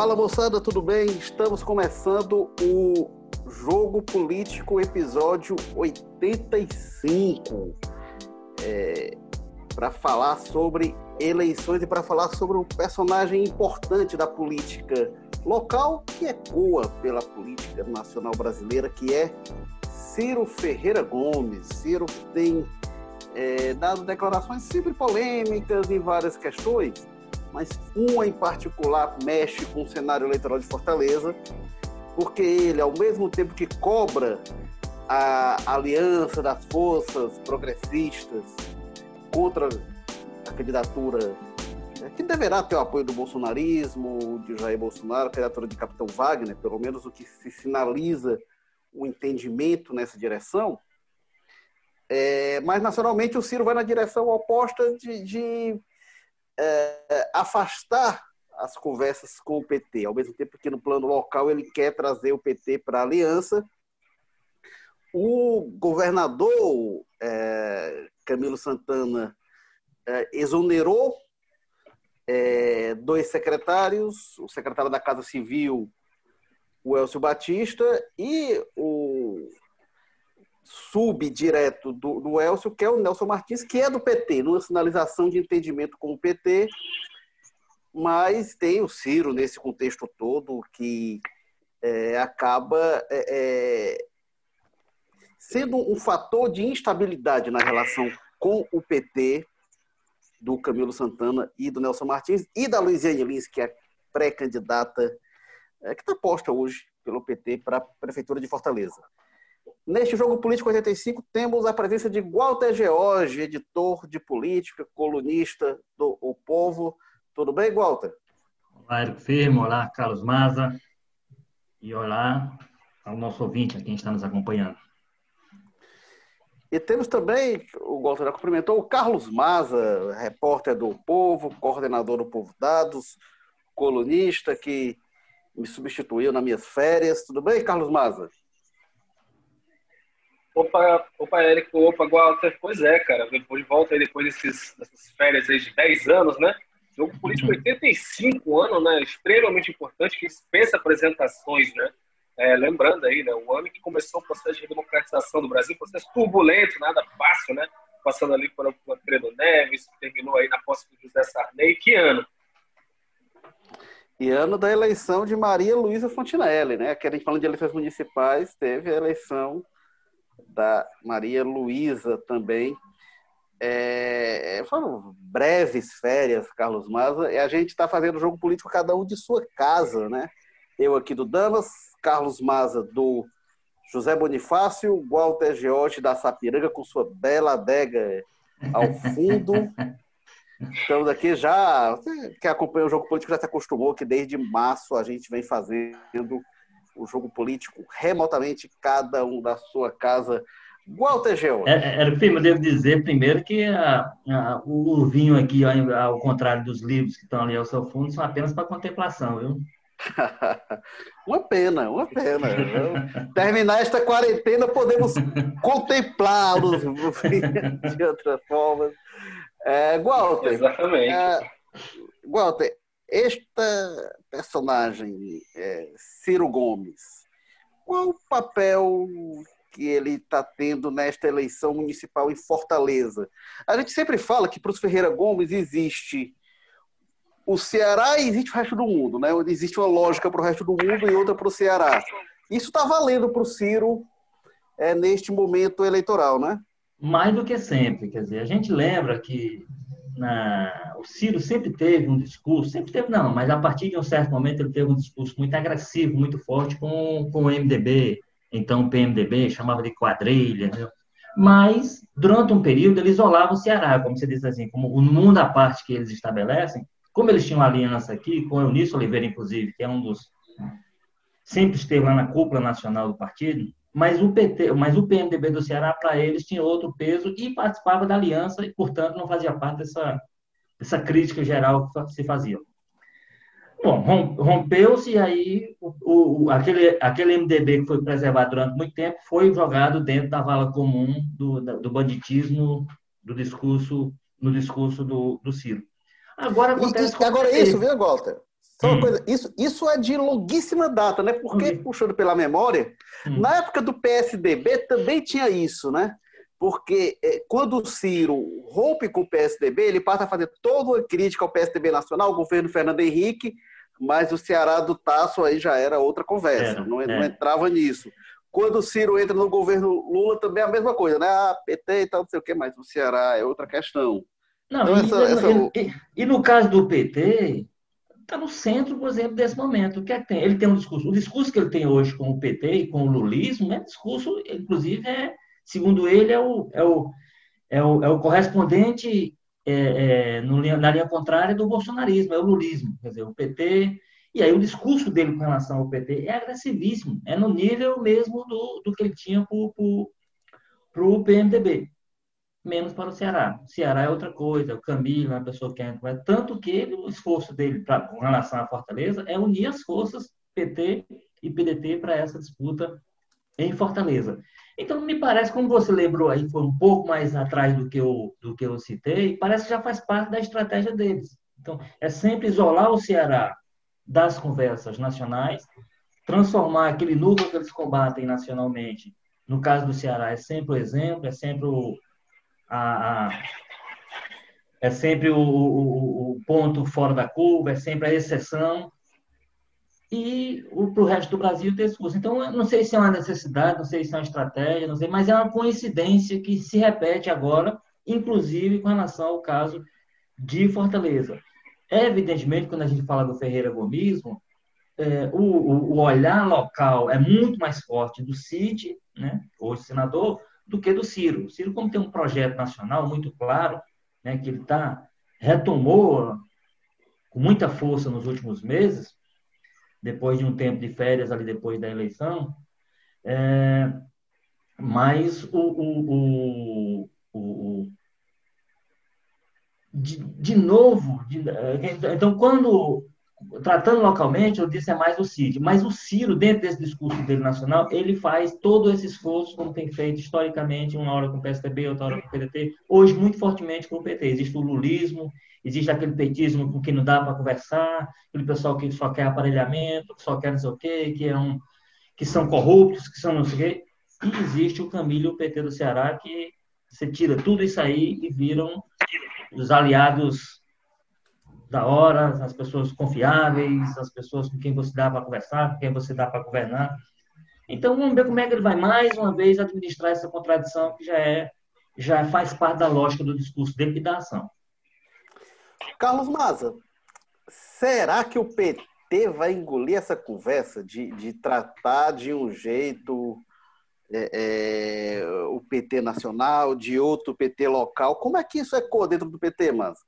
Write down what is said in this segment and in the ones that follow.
Fala moçada, tudo bem? Estamos começando o Jogo Político, episódio 85. É, para falar sobre eleições e para falar sobre um personagem importante da política local que ecoa pela política nacional brasileira, que é Ciro Ferreira Gomes. Ciro tem é, dado declarações sempre polêmicas em várias questões, mas uma em particular mexe com o cenário eleitoral de Fortaleza, porque ele, ao mesmo tempo que cobra a aliança das forças progressistas contra a candidatura né, que deverá ter o apoio do bolsonarismo, de Jair Bolsonaro, a candidatura de Capitão Wagner, pelo menos o que se sinaliza o entendimento nessa direção. É, mas, nacionalmente, o Ciro vai na direção oposta de, de é, afastar as conversas com o PT, ao mesmo tempo que no plano local ele quer trazer o PT para a aliança. O governador é, Camilo Santana é, exonerou é, dois secretários, o secretário da Casa Civil, o Elcio Batista, e o subdireto do, do Elcio, que é o Nelson Martins, que é do PT, numa sinalização de entendimento com o PT, mas tem o Ciro nesse contexto todo que é, acaba é, é sendo um fator de instabilidade na relação com o PT do Camilo Santana e do Nelson Martins e da Luiziane Lins, que é pré-candidata, é, que está posta hoje pelo PT para a Prefeitura de Fortaleza. Neste jogo político 85, temos a presença de Walter George, editor de política, colunista do O Povo. Tudo bem, Walter? Olá, Eric Firmo. Olá, Carlos Maza. E olá ao nosso ouvinte, a quem está nos acompanhando. E temos também, o Walter já cumprimentou, o Carlos Maza, repórter do Povo, coordenador do Povo Dados, colunista que me substituiu nas minhas férias. Tudo bem, Carlos Maza? Opa, opa, Érico, opa, Walter. Pois é, cara, depois de volta aí, depois desses, dessas férias aí de 10 anos, né? Jogo político 85 anos, né? Extremamente importante, que dispensa apresentações, né? É, lembrando aí, né? O ano que começou o processo de democratização do Brasil, processo turbulento, nada fácil, né? Passando ali por Alfredo Neves, terminou aí na posse do José Sarney. Que ano? E ano da eleição de Maria Luísa Fontinelli, né? Que a gente falando de eleições municipais, teve a eleição da Maria Luísa também. É, foram breves férias, Carlos Maza, e a gente está fazendo jogo político cada um de sua casa, né? Eu aqui do Damas, Carlos Maza do José Bonifácio, Walter George da Sapiranga com sua bela adega ao fundo. Estamos aqui já, que acompanha o jogo político já se acostumou que desde março a gente vem fazendo o jogo político remotamente, cada um da sua casa. Walter Geo. É, é, é eu devo dizer primeiro que a, a, o vinho aqui, ao contrário dos livros que estão ali ao seu fundo, são apenas para contemplação, viu? uma pena, uma pena. Terminar esta quarentena, podemos contemplá-los de outra forma. É, Walter. Exatamente. É, Walter, esta personagem, é, Ciro Gomes, qual o papel que ele está tendo nesta eleição municipal em Fortaleza? A gente sempre fala que para os Ferreira Gomes existe o Ceará e existe o resto do mundo, né? Existe uma lógica para o resto do mundo e outra para o Ceará. Isso está valendo para o Ciro é, neste momento eleitoral, né? Mais do que sempre, quer dizer, a gente lembra que na, o Ciro sempre teve um discurso, sempre teve não, mas a partir de um certo momento ele teve um discurso muito agressivo, muito forte com, com o MDB, então o PMDB, chamava de quadrilha, né? mas durante um período ele isolava o Ceará, como você diz assim, como o mundo à parte que eles estabelecem, como eles tinham aliança aqui, com o Eunício Oliveira, inclusive, que é um dos. sempre esteve lá na cúpula nacional do partido, mas o PT, mas o PMDB do Ceará para eles tinha outro peso e participava da aliança e, portanto, não fazia parte dessa, dessa crítica geral que se fazia. Bom, rompeu-se e aí o, o, aquele, aquele MDB que foi preservado durante muito tempo foi jogado dentro da vala comum do, do banditismo, do discurso, no discurso do, do Ciro. Agora acontece. E, e agora é isso, viu, Walter? Hum. coisa, isso, isso é de longuíssima data, né? Porque, hum. puxando pela memória, hum. na época do PSDB também tinha isso, né? Porque é, quando o Ciro rompe com o PSDB, ele passa a fazer toda uma crítica ao PSDB nacional, ao governo Fernando Henrique, mas o Ceará do Tasso aí já era outra conversa, não, é. não, entrava nisso. Quando o Ciro entra no governo Lula, também é a mesma coisa, né? Ah, PT e tal, não sei o quê, mas o Ceará é outra questão. Não, então, e, essa, essa... E, e, no caso do PT, está no centro, por exemplo, desse momento. O que é que tem? Ele tem um discurso. O discurso que ele tem hoje com o PT e com o lulismo é discurso, inclusive, é, segundo ele, é o, é o, é o, é o correspondente é, é, no, na linha contrária do bolsonarismo, é o lulismo. Quer dizer, o PT. E aí o discurso dele com relação ao PT é agressivíssimo, é no nível mesmo do, do que ele tinha para o PMDB menos para o Ceará. O Ceará é outra coisa, o Camilo é uma pessoa que entra, tanto que o esforço dele pra, com relação à Fortaleza é unir as forças PT e PDT para essa disputa em Fortaleza. Então, me parece, como você lembrou aí, foi um pouco mais atrás do que eu, do que eu citei, parece que já faz parte da estratégia deles. Então, é sempre isolar o Ceará das conversas nacionais, transformar aquele núcleo que eles combatem nacionalmente. No caso do Ceará, é sempre o exemplo, é sempre o, a, a é sempre o, o, o, ponto fora da curva, é sempre a exceção. E para o resto do Brasil ter curso. Então, não sei se é uma necessidade, não sei se é uma estratégia, não sei, mas é uma coincidência que se repete agora, inclusive com relação ao caso de Fortaleza. Evidentemente, quando a gente fala do Ferreira Gomismo, é, o, o, olhar local é muito mais forte do CID, né, hoje senador, do que do Ciro. O Ciro, como tem um projeto nacional muito claro, né, que ele tá, retomou com muita força nos últimos meses, depois de um tempo de férias ali depois da eleição, é, mas o, o, o, o de, de novo, de, então quando tratando localmente, eu disse é mais o Cid, mas o Ciro, dentro desse discurso dele nacional, ele faz todo esse esforço, como tem feito historicamente, uma hora com o PSDB, outra hora com o PDT, hoje muito fortemente com o PT. Existe o lulismo, existe aquele petismo com que não dá para conversar, aquele pessoal que só quer aparelhamento, que só quer não sei o quê, que, é um, que são corruptos, que são não sei o quê. E existe o Camilo o PT do Ceará, que você tira tudo isso aí e viram os aliados da hora, as pessoas confiáveis, as pessoas com quem você dá para conversar, com quem você dá para governar. Então vamos ver como é que ele vai mais uma vez administrar essa contradição que já é já faz parte da lógica do discurso dele e da ação. Carlos Maza, será que o PT vai engolir essa conversa de, de tratar de um jeito é, é, o PT nacional, de outro PT local? Como é que isso é dentro do PT, Maza?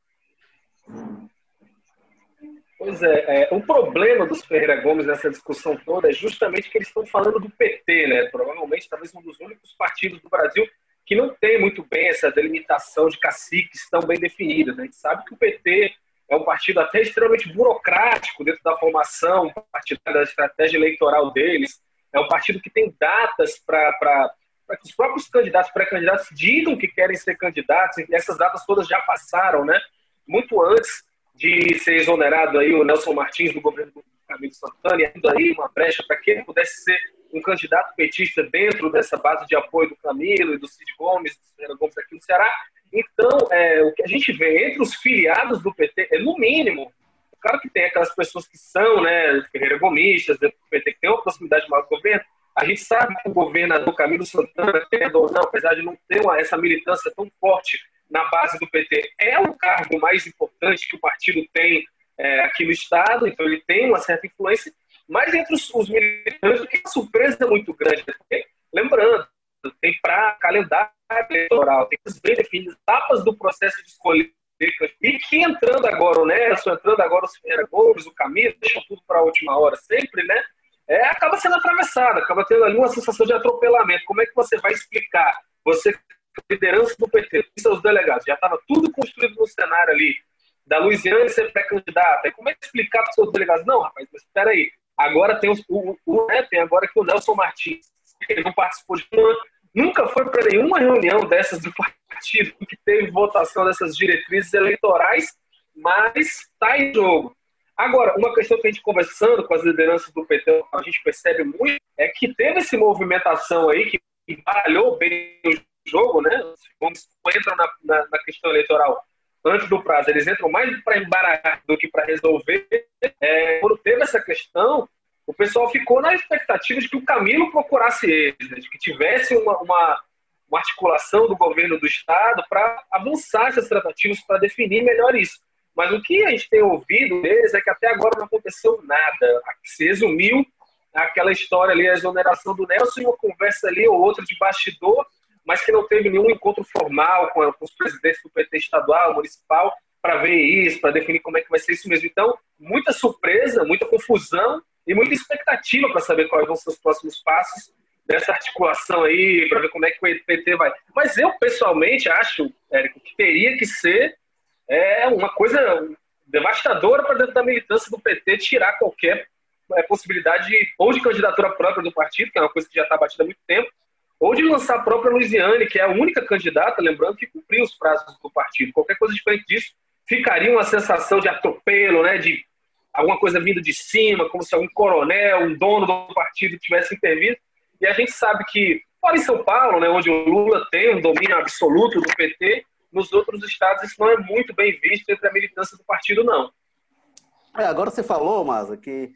Pois é, é, o problema dos Ferreira Gomes nessa discussão toda é justamente que eles estão falando do PT, né? Provavelmente, talvez um dos únicos partidos do Brasil que não tem muito bem essa delimitação de caciques tão bem definidas. Né? A gente sabe que o PT é um partido até extremamente burocrático dentro da formação partidária, da estratégia eleitoral deles. É um partido que tem datas para que os próprios candidatos, pré-candidatos, digam que querem ser candidatos, e essas datas todas já passaram, né? Muito antes de ser exonerado aí o Nelson Martins do governo do Camilo Santana, e ainda aí uma brecha para que ele pudesse ser um candidato petista dentro dessa base de apoio do Camilo e do Cid Gomes, do Ferreira Gomes aqui no Ceará. Então, é, o que a gente vê entre os filiados do PT é, no mínimo, claro que tem aquelas pessoas que são né, Ferreira Gomistas, do PT, que tem uma proximidade maior com o governo, a gente sabe que o governador Camilo Santana, não, apesar de não ter uma, essa militância tão forte na base do PT é o cargo mais importante que o partido tem é, aqui no Estado, então ele tem uma certa influência, mas entre os, os militantes, que é uma surpresa muito grande. Porque, lembrando, tem para calendário eleitoral, tem as etapas do processo de escolha. E que entrando agora o Nelson, entrando agora o Ferreira Gomes, o Camilo, deixa tudo para a última hora sempre, né? É, acaba sendo atravessada, acaba tendo ali uma sensação de atropelamento. Como é que você vai explicar? Você liderança do PT e seus delegados, já estava tudo construído no cenário ali, da Luiziane ser pré-candidata. Como é que explicar para os seus delegados? Não, rapaz, mas espera aí. Agora tem, os, o, o, né, tem agora que o Nelson Martins, ele não participou de uma, nunca foi para nenhuma reunião dessas do partido que teve votação dessas diretrizes eleitorais, mas está em jogo. Agora, uma questão que a gente conversando com as lideranças do PT, a gente percebe muito, é que teve essa movimentação aí que embaralhou bem jogo, né? Quando entram na, na, na questão eleitoral antes do prazo, eles entram mais para embaralhar do que para resolver. É, quando teve essa questão, o pessoal ficou na expectativa de que o Camilo procurasse eles, né? de que tivesse uma, uma, uma articulação do governo do Estado para avançar essas tratativas, para definir melhor isso. Mas o que a gente tem ouvido deles é que até agora não aconteceu nada. Se resumiu aquela história ali, a exoneração do Nelson uma conversa ali ou outra de bastidor, mas que não teve nenhum encontro formal com, com os presidentes do PT estadual, municipal, para ver isso, para definir como é que vai ser isso mesmo. Então, muita surpresa, muita confusão e muita expectativa para saber quais vão ser os próximos passos dessa articulação aí, para ver como é que o PT vai. Mas eu, pessoalmente, acho, Érico, que teria que ser é, uma coisa devastadora para dentro da militância do PT tirar qualquer é, possibilidade de, ou de candidatura própria do partido, que é uma coisa que já está batida há muito tempo, ou de lançar a própria Luiziane, que é a única candidata, lembrando, que cumpriu os prazos do partido. Qualquer coisa diferente disso ficaria uma sensação de atropelo, né, de alguma coisa vindo de cima, como se algum coronel, um dono do partido tivesse intervindo. E a gente sabe que, fora em São Paulo, né, onde o Lula tem um domínio absoluto do PT, nos outros estados isso não é muito bem visto entre a militância do partido, não. É, agora você falou, Maza, que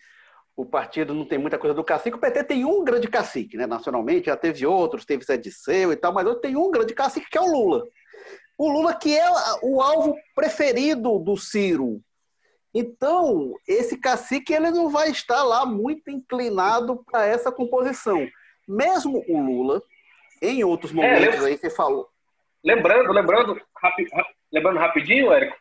o partido não tem muita coisa do cacique. O PT tem um grande cacique, né? Nacionalmente, já teve outros, teve Zé Disseu e tal, mas hoje tem um grande cacique que é o Lula. O Lula que é o alvo preferido do Ciro. Então, esse cacique ele não vai estar lá muito inclinado para essa composição. Mesmo o Lula, em outros é, momentos é, aí você falou. Lembrando, lembrando, rapi, lembrando rapidinho, Érico,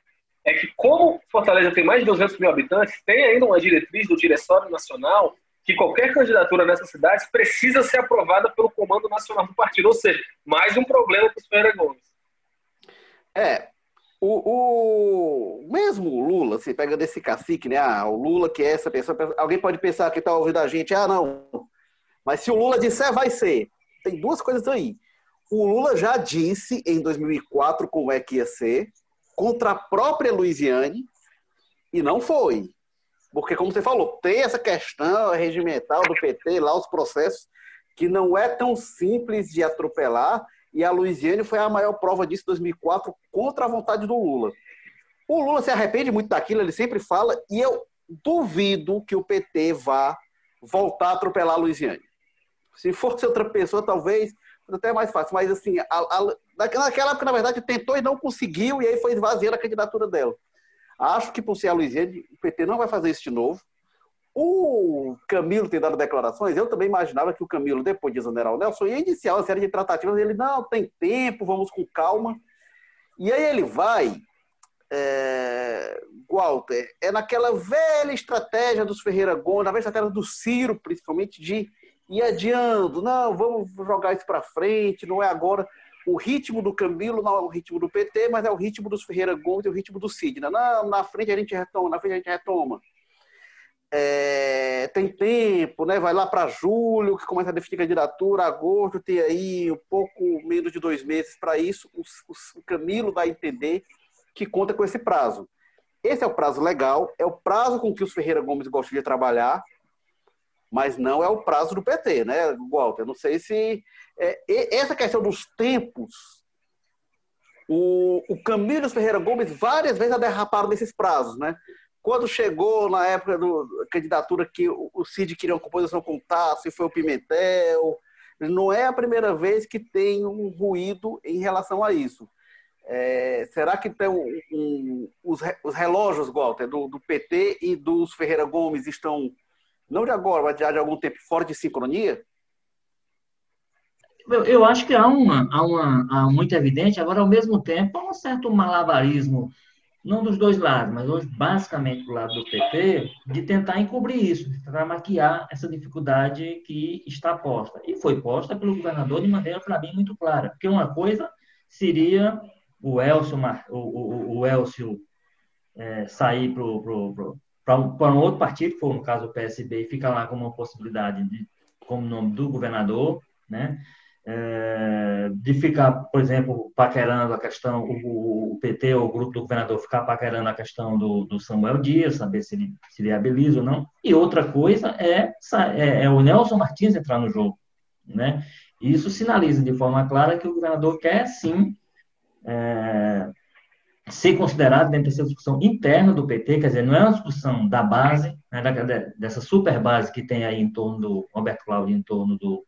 é que como Fortaleza tem mais de 200 mil habitantes, tem ainda uma diretriz do Diretório Nacional que qualquer candidatura nessas cidades precisa ser aprovada pelo Comando Nacional do Partido. Ou seja, mais um problema para os Ferreira Gomes. É, o, o, mesmo o Lula, você pega desse cacique, né? Ah, o Lula que é essa pessoa. Alguém pode pensar que está ouvindo a gente, ah, não. Mas se o Lula disser, vai ser. Tem duas coisas aí. O Lula já disse em 2004 como é que ia ser, contra a própria Luiziane e não foi. Porque, como você falou, tem essa questão regimental do PT, lá os processos, que não é tão simples de atropelar, e a Luiziane foi a maior prova disso em 2004 contra a vontade do Lula. O Lula se arrepende muito daquilo, ele sempre fala, e eu duvido que o PT vá voltar a atropelar a Luiziane. Se fosse outra pessoa, talvez até mais fácil, mas assim, a, a, naquela época, na verdade, tentou e não conseguiu, e aí foi esvaziando a candidatura dela. Acho que por ser a Luiziane, o PT não vai fazer isso de novo. O Camilo tem dado declarações, eu também imaginava que o Camilo, depois de exonerar o Nelson, ia iniciar uma série de tratativas, ele, não, tem tempo, vamos com calma. E aí ele vai, é, Walter, é naquela velha estratégia dos Ferreira Gomes, na velha estratégia do Ciro, principalmente, de ir adiando. Não, vamos jogar isso para frente, não é agora. O ritmo do Camilo não é o ritmo do PT, mas é o ritmo dos Ferreira Gomes e o ritmo do Sidney. Na, na frente a gente retoma, na frente a gente retoma. É, tem tempo, né? Vai lá para julho, que começa a definir candidatura, agosto, tem aí um pouco menos de dois meses para isso. O, o, o Camilo vai entender que conta com esse prazo. Esse é o prazo legal, é o prazo com que os Ferreira Gomes gostam de trabalhar, mas não é o prazo do PT, né, Walter? Não sei se. É, essa questão dos tempos, o, o Camilo Ferreira Gomes várias vezes derraparam nesses prazos, né? Quando chegou na época da candidatura que o, o Cid queria uma composição com Tasso e foi o Pimentel, não é a primeira vez que tem um ruído em relação a isso. É, será que tem um, um, os, os, relógios, Walter, do, do PT e dos Ferreira Gomes estão não de agora, mas já de algum tempo, fora de sincronia? Eu, eu acho que há uma, há uma há muito evidente, agora ao mesmo tempo há um certo malabarismo, não dos dois lados, mas hoje basicamente do lado do PT, de tentar encobrir isso, de tentar maquiar essa dificuldade que está posta. E foi posta pelo governador de maneira, para mim, muito clara. Porque uma coisa seria o Elcio, o, o, o Elcio é, sair para o para um outro partido, que for no caso o PSB, e fica lá como uma possibilidade de, como nome do governador, né? é, de ficar, por exemplo, paquerando a questão, o, o, PT ou o grupo do governador ficar paquerando a questão do, do Samuel Dias, saber se ele se viabiliza ou não. E outra coisa é, é, é, o Nelson Martins entrar no jogo. Né? Isso sinaliza de forma clara que o governador quer, sim, é, ser considerado dentro dessa discussão interna do PT, quer dizer, não é uma discussão da base, né, dessa super base que tem aí em torno do Roberto Cláudio, em torno do,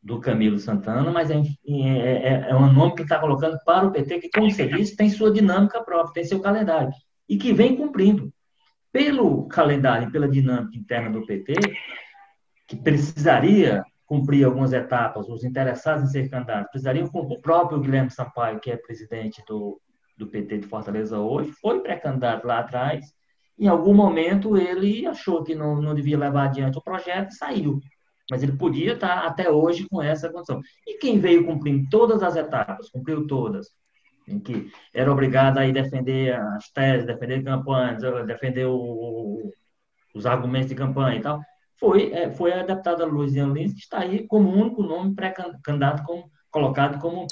do Camilo Santana, mas é, é, é, é um nome que está colocando para o PT, que, como você disse, tem sua dinâmica própria, tem seu calendário, e que vem cumprindo. Pelo calendário e pela dinâmica interna do PT, que precisaria cumprir algumas etapas, os interessados em ser candidatos precisariam. O próprio Guilherme Sampaio, que é presidente do, do PT de Fortaleza hoje, foi pré-candidato lá atrás. Em algum momento ele achou que não, não devia levar adiante o projeto e saiu. Mas ele podia estar até hoje com essa condição. E quem veio cumprindo todas as etapas, cumpriu todas, em que era obrigado a defender as teses, defender campanhas, defender o, os argumentos de campanha e tal, foi, é, foi a deputada Luiziane Lins, que está aí como único nome pré-candidato, colocado como,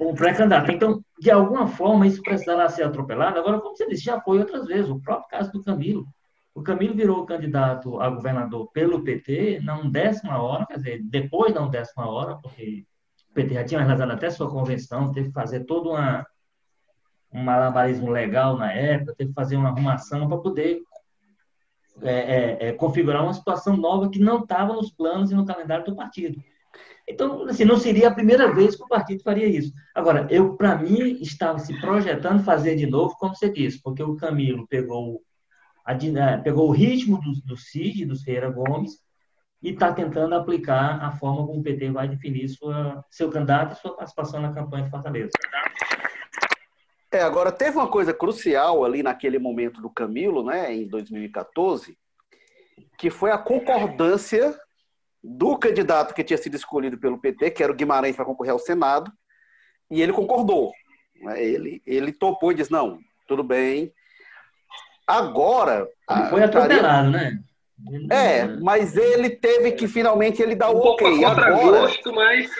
como pré-candidato. Então, de alguma forma, isso precisará ser atropelado. Agora, como você disse, já foi outras vezes. O próprio caso do Camilo. O Camilo virou candidato a governador pelo PT na décima hora, quer dizer, depois da décima hora, porque o PT já tinha realizado até sua convenção, teve que fazer todo uma, um malabarismo legal na época, teve que fazer uma arrumação para poder é, é, é, configurar uma situação nova que não estava nos planos e no calendário do partido. Então, assim, não seria a primeira vez que o partido faria isso. Agora, eu, para mim, estava se projetando fazer de novo, como você disse, porque o Camilo pegou, a, é, pegou o ritmo do, do CID, dos Ferreira Gomes, e está tentando aplicar a forma como o PT vai definir sua, seu candidato e sua participação na campanha de Fortaleza. É, agora teve uma coisa crucial ali naquele momento do Camilo, né, em 2014, que foi a concordância do candidato que tinha sido escolhido pelo PT, que era o Guimarães para concorrer ao Senado, e ele concordou. Né, ele, ele topou e disse: não, tudo bem. Agora. Ele foi atropelado, né? É, mas ele teve que finalmente ele dar o um ok. Agora, gosto, mas...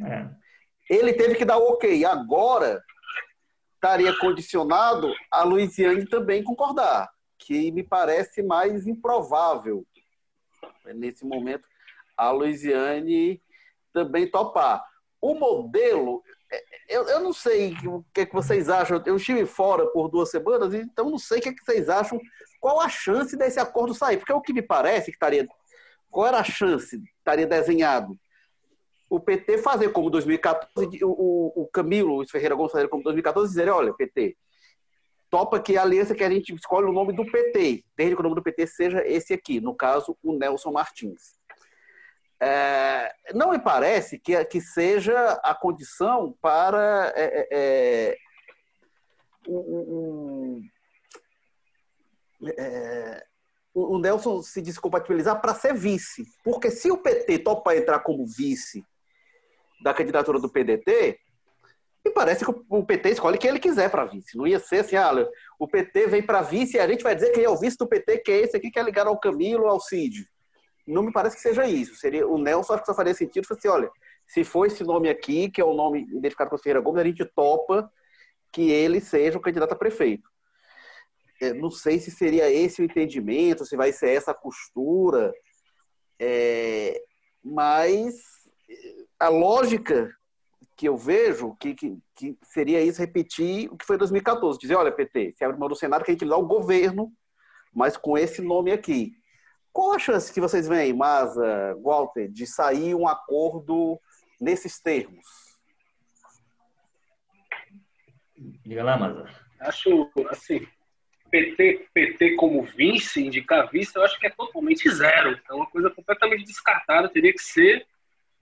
É. Ele teve que dar o ok. Agora estaria condicionado a Luiziane também concordar, que me parece mais improvável nesse momento a Luiziane também topar. O modelo, é, eu, eu não sei o que, é que vocês acham. Eu estive fora por duas semanas, então não sei o que, é que vocês acham. Qual a chance desse acordo sair? Porque o que me parece que estaria. Qual era a chance? Estaria desenhado o PT fazer como 2014, o, o Camilo o Ferreira fazer como 2014 dizer, olha, PT, topa que a aliança que a gente escolhe o nome do PT, desde que o nome do PT seja esse aqui, no caso, o Nelson Martins. É, não me parece que, que seja a condição para é, é, um, é, o Nelson se descompatibilizar para ser vice. Porque se o PT topa entrar como vice da candidatura do PDT, me parece que o PT escolhe quem ele quiser para vice. Não ia ser assim, ah, o PT vem para vice e a gente vai dizer quem é o vice do PT, que é esse aqui que é ligado ao Camilo, ao Cid. Não me parece que seja isso. Seria o Nelson, acho que só faria sentido, assim, olha, se for esse nome aqui, que é o nome identificado com o Ferreira Gomes, a gente topa que ele seja o candidato a prefeito. É, não sei se seria esse o entendimento, se vai ser essa a costura, é, mas a lógica que eu vejo que, que, que, seria isso repetir o que foi 2014. Dizer, olha, PT, se abre mão do Senado que a gente dá o governo, mas com esse nome aqui. Qual a chance que vocês veem, Maza, Walter, de sair um acordo nesses termos? Diga lá, Maza. Acho, assim, PT, PT como vice, indicar vice, eu acho que é totalmente zero. É uma coisa completamente descartada, teria que ser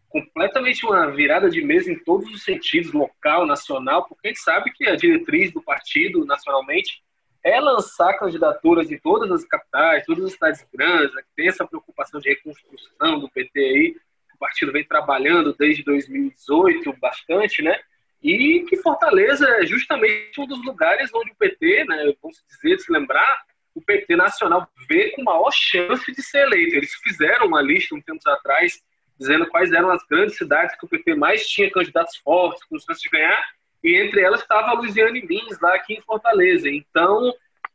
completamente uma virada de mesa em todos os sentidos, local, nacional, porque a gente sabe que a diretriz do partido nacionalmente é lançar candidaturas em todas as capitais, todas as cidades grandes, que tem essa preocupação de reconstrução do PT aí, que o partido vem trabalhando desde 2018 bastante, né? E que Fortaleza é justamente um dos lugares onde o PT, né, vamos dizer, se lembrar, o PT nacional vê com maior chance de ser eleito. Eles fizeram uma lista um tempo atrás dizendo quais eram as grandes cidades que o PT mais tinha candidatos fortes, com chances de ganhar, e entre elas estava a Luiziane Lins, lá aqui em Fortaleza. Então,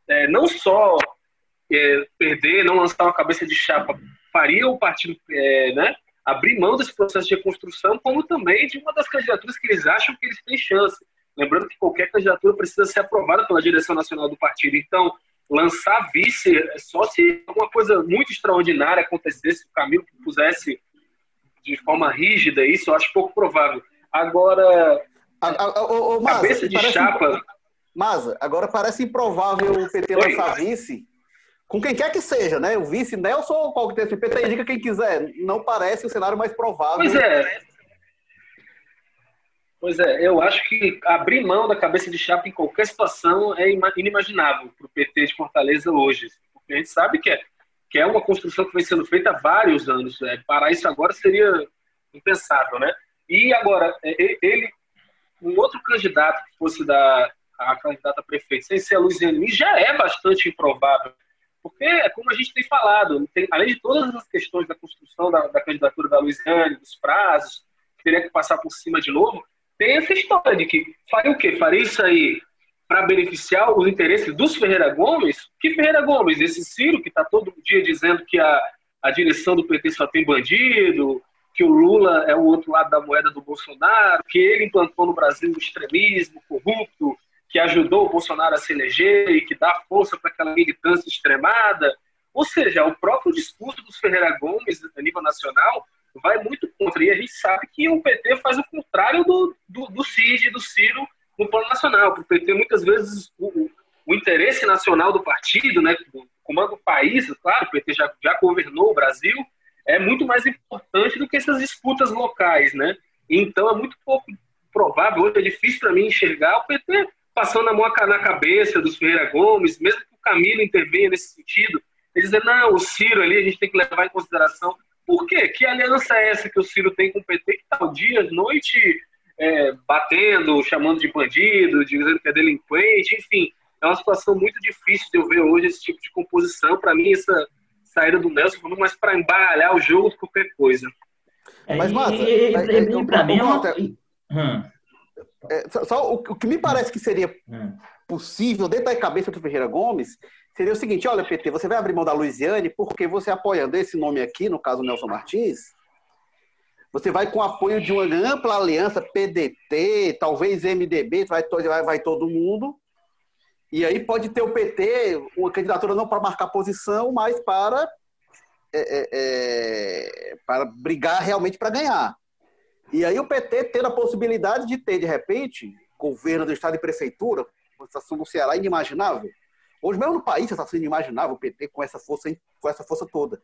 é, não só é, perder, não lançar uma cabeça de chapa faria o partido é, né, abrir mão desse processo de reconstrução, como também de uma das candidaturas que eles acham que eles têm chance. Lembrando que qualquer candidatura precisa ser aprovada pela direção nacional do partido. Então, lançar vice é só se alguma coisa muito extraordinária acontecesse, o Camilo pusesse de forma rígida isso, eu acho pouco provável. Agora, a, a, a, Maza, cabeça de chapa. Maza, agora parece improvável o PT Oi. lançar vice com quem quer que seja, né? O vice Nelson ou qualquer o PT indica quem quiser. Não parece o cenário mais provável. Pois é. Pois é, eu acho que abrir mão da cabeça de chapa em qualquer situação é inimaginável para o PT de Fortaleza hoje. Porque a gente sabe que é, que é uma construção que vem sendo feita há vários anos. É, parar isso agora seria impensável, né? E agora, é, ele, um outro candidato que fosse da a candidata a prefeito, sem ser a Luiziane já é bastante improvável. Porque, é como a gente tem falado, tem, além de todas as questões da construção da, da candidatura da Luiziane, dos prazos, que teria que passar por cima de novo, tem essa história de que faria o quê? Faria isso aí para beneficiar os interesses dos Ferreira Gomes? Que Ferreira Gomes? Esse Ciro que está todo dia dizendo que a, a direção do PT só tem bandido, que o Lula é o outro lado da moeda do Bolsonaro, que ele implantou no Brasil o extremismo corrupto, que ajudou o Bolsonaro a se eleger e que dá força para aquela militância extremada. Ou seja, o próprio discurso dos Ferreira Gomes a nível nacional vai muito contra. E a gente sabe que o PT faz o contrário do, do, do CID, do Ciro, no plano nacional. O PT, muitas vezes, o, o interesse nacional do partido, né, comando o país, claro, o PT já, já governou o Brasil, é muito mais importante do que essas disputas locais, né? Então é muito pouco provável, é difícil para mim enxergar o PT passando a mão na cabeça dos Ferreira Gomes, mesmo que o Camilo intervenha nesse sentido, eles dizem, não, o Ciro ali a gente tem que levar em consideração. Por quê? Que aliança é essa que o Ciro tem com o PT que está o dia, noite, é, batendo, chamando de bandido, dizendo que é delinquente, enfim. É uma situação muito difícil de eu ver hoje esse tipo de composição. Para mim, essa saída do Nelson foi mais para embaralhar o jogo do que qualquer coisa. É, mas, Mata, para mim é uma... Hum. É, só, só o, o, que me parece que seria hum. possível dentro da cabeça do Ferreira Gomes seria o seguinte: olha, PT, você vai abrir mão da Luiziane porque você apoiando esse nome aqui, no caso Nelson Martins, você vai com apoio de uma ampla aliança PDT, talvez MDB, vai, vai, vai todo mundo. E aí pode ter o PT, uma candidatura não para marcar posição, mas para, é, é, é para brigar realmente para ganhar. E aí o PT tendo a possibilidade de ter, de repente, governo do Estado e prefeitura, situação no Ceará inimaginável. Hoje mesmo no país está sendo inimaginável o PT com essa força, com essa força toda.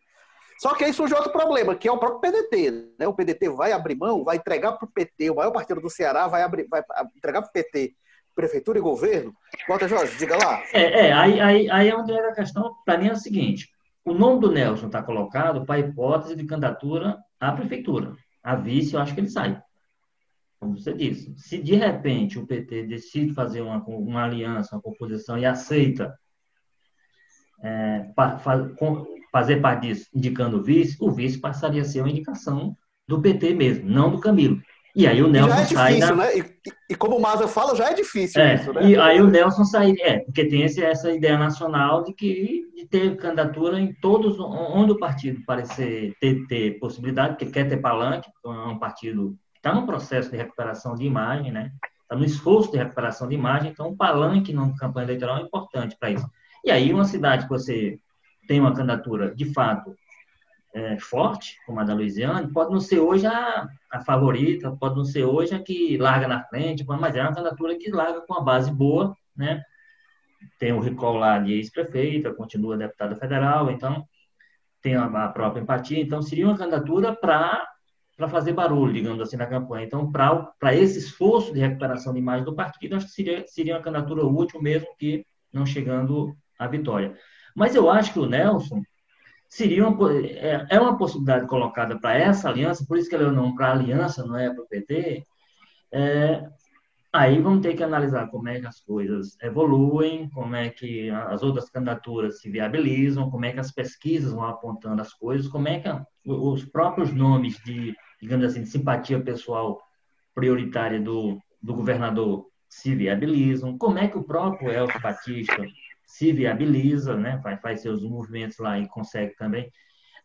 Só que aí surge outro problema, que é o próprio PDT. Né? O PDT vai abrir mão, vai entregar para o PT, o maior partido do Ceará vai, abrir, vai entregar para o PT prefeitura e governo. Walter Jorge, diga lá. É, é aí, aí, aí é onde é a questão, para mim é o seguinte, o nome do Nelson está colocado para a hipótese de candidatura à prefeitura a vice, eu acho que ele sai. Como você disse. Se de repente o PT decide fazer uma, uma aliança, uma composição e aceita é, pa, fa, com, fazer parte disso, indicando o vice, o vice passaria a ser uma indicação do PT mesmo, não do Camilo. E aí o Nelson já é sai difícil, da... né? E, e, como o Maza fala, já é difícil é, isso, né? E aí o Nelson sai, é, porque tem esse, essa ideia nacional de que de ter candidatura em todos, onde o partido parecer ter, ter possibilidade, porque quer ter palanque, é um partido que está no processo de recuperação de imagem, né? Está no esforço de recuperação de imagem, então o palanque na campanha eleitoral é importante para isso. E aí uma cidade que você tem uma candidatura de fato é, forte, como a da Luiziane, pode não ser hoje a, a favorita, pode não ser hoje a que larga na frente, mas é uma candidatura que larga com uma base boa, né? Tem o recall lá de ex-prefeita, continua deputada federal, então tem a, a própria empatia, então seria uma candidatura para para fazer barulho, digamos assim, na campanha. Então, para esse esforço de recuperação de imagem do partido, acho que seria, seria uma candidatura útil, mesmo que não chegando à vitória. Mas eu acho que o Nelson, seria uma, é, é uma possibilidade colocada para essa aliança, por isso que ele é não para a aliança, não é para o PT, é, Aí vamos ter que analisar como é que as coisas evoluem, como é que as outras candidaturas se viabilizam, como é que as pesquisas vão apontando as coisas, como é que os próprios nomes de, digamos assim, de simpatia pessoal prioritária do, do governador se viabilizam, como é que o próprio Elcio Batista se viabiliza, né? faz, faz seus movimentos lá e consegue também.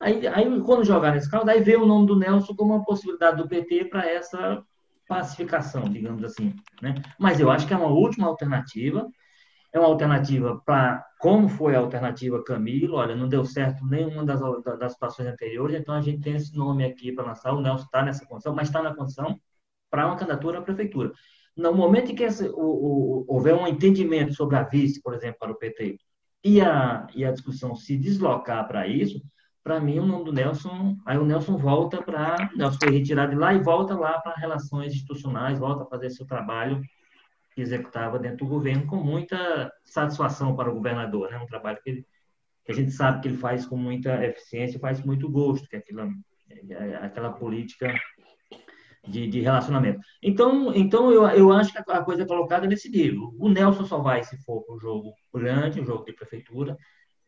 Aí, aí quando jogar nesse caldo, aí vê o nome do Nelson como uma possibilidade do PT para essa pacificação, digamos assim. Né? Mas eu acho que é uma última alternativa. É uma alternativa para, como foi a alternativa Camilo, olha, não deu certo nenhuma das, das situações anteriores, então a gente tem esse nome aqui para lançar. O Nelson está nessa condição, mas está na condição para uma candidatura à prefeitura. No momento em que esse, o, o, houver um entendimento sobre a vice, por exemplo, para o PT, e a, e a discussão se deslocar para isso, para mim, o nome do Nelson, aí o Nelson volta para, Nelson foi retirado de lá e volta lá para relações institucionais, volta a fazer seu trabalho que executava dentro do governo com muita satisfação para o governador, né? Um trabalho que, ele, que a gente sabe que ele faz com muita eficiência, faz muito gosto, que aquela, é aquela política de, de, relacionamento. Então, então eu, eu acho que a coisa é colocada nesse nível. O Nelson só vai se for para o jogo grande, o jogo de prefeitura,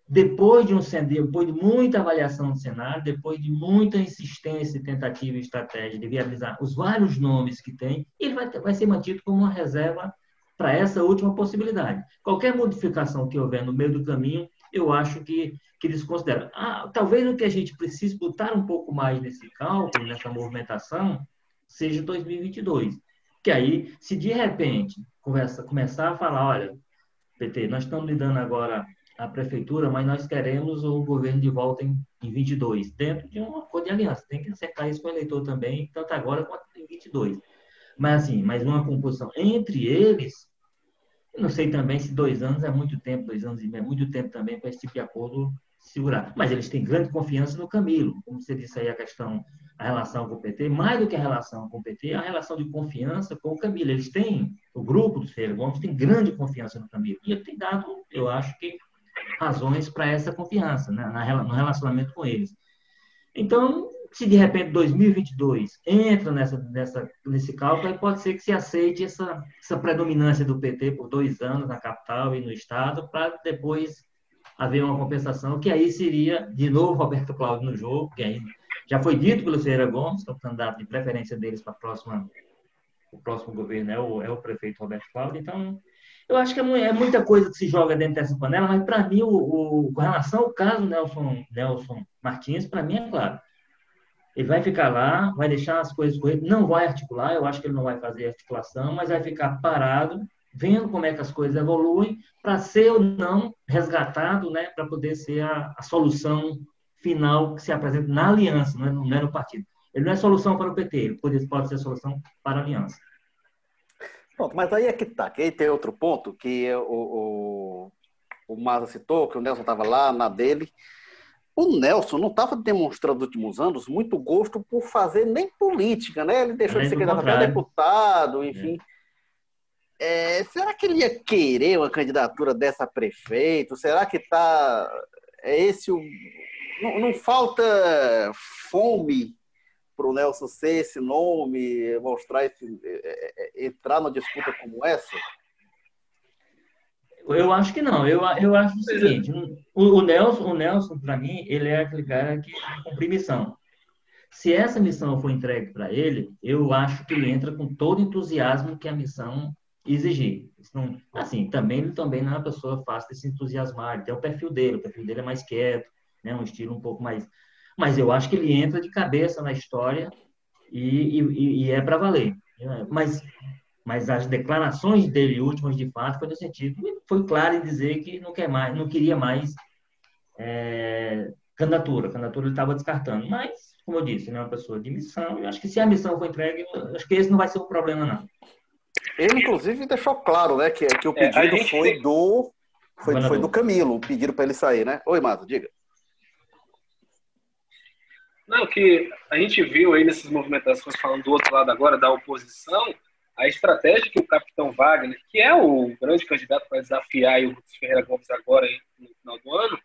depois de um depois de muita avaliação do cenário, depois de muita insistência, tentativa e estratégia de viabilizar os vários nomes que tem, ele vai, vai ser mantido como uma reserva para essa última possibilidade. Qualquer modificação que houver no meio do caminho, eu acho que, que eles consideram. Ah, talvez o que a gente precise botar um pouco mais nesse cálculo, nessa movimentação, seja 2022. Que aí, se de repente começar a falar, olha, PT, nós estamos lidando agora a prefeitura, mas nós queremos o governo de volta em, em 22, dentro de um acordo de aliança. Tem que acertar isso com o eleitor também, tanto agora quanto em 22. Mas, assim, mais uma composição entre eles, não sei também se dois anos é muito tempo, dois anos e meio é muito tempo também para esse tipo de acordo segurar. Mas eles têm grande confiança no Camilo. Como você disse aí, a questão, a relação com o PT, mais do que a relação com o PT, a relação de confiança com o Camilo. Eles têm, o grupo dos Ferreira Gomes tem grande confiança no Camilo. E ele tem dado, eu acho que, razões para essa confiança né, no relacionamento com eles. Então, se de repente 2022 entra nessa, nessa, nesse cálculo, aí pode ser que se aceite essa, essa predominância do PT por dois anos na capital e no Estado, para depois haver uma compensação, que aí seria, de novo, Roberto Cláudio no jogo, que aí já foi dito pelo Ferreira Gomes, que é o candidato de preferência deles para próxima, o próximo governo é o, é o prefeito Roberto Cláudio, então eu acho que é, é muita coisa que se joga dentro dessa panela, mas para mim, o, o, com relação ao caso Nelson, Nelson Martins, para mim é claro. Ele vai ficar lá, vai deixar as coisas correr, não vai articular, eu acho que ele não vai fazer articulação, mas vai ficar parado, vendo como é que as coisas evoluem, para ser ou não resgatado, né, para poder ser a, a, solução final que se apresenta na aliança, não é, não é no partido. Ele não é solução para o PT, ele pode, pode ser solução para a aliança. Pronto, mas aí é que tá. Que aí tem outro ponto que o, o, o Maza citou, que o Nelson estava lá na dele. O Nelson não estava demonstrando nos últimos anos muito gosto por fazer nem política, né? Ele deixou de ser candidato até deputado, enfim. É. É, será que ele ia querer uma candidatura dessa prefeito? Será que tá. É esse o. Não, não falta fome para o Nelson ser esse nome, mostrar esse, é, é, é, entrar numa disputa como essa? Eu acho que não. Eu, eu acho o seguinte: o, o Nelson, o Nelson para mim, ele é aquele cara que cumpre missão. Se essa missão for entregue para ele, eu acho que ele entra com todo o entusiasmo que a missão exigir. Assim, também ele também não é uma pessoa fácil de se entusiasmar. Ele tem o perfil dele, o perfil dele é mais quieto, né, um estilo um pouco mais mas eu acho que ele entra de cabeça na história e, e, e é para valer. Mas, mas as declarações dele últimas, de fato, foi no sentido, foi claro em dizer que não quer mais, não queria mais é, candidatura. Candidatura ele estava descartando. Mas, como eu disse, ele é uma pessoa de missão. Eu acho que se a missão for entregue, acho que esse não vai ser um problema, não. Ele, inclusive, deixou claro, né, que, que o é, pedido é, foi do foi, foi do Camilo, o pedido para ele sair, né? Oi, Mato, diga. Não, que a gente viu aí nessas movimentações, falando do outro lado agora, da oposição, a estratégia que o capitão Wagner, que é o grande candidato para desafiar o Ferreira Gomes agora no final do ano,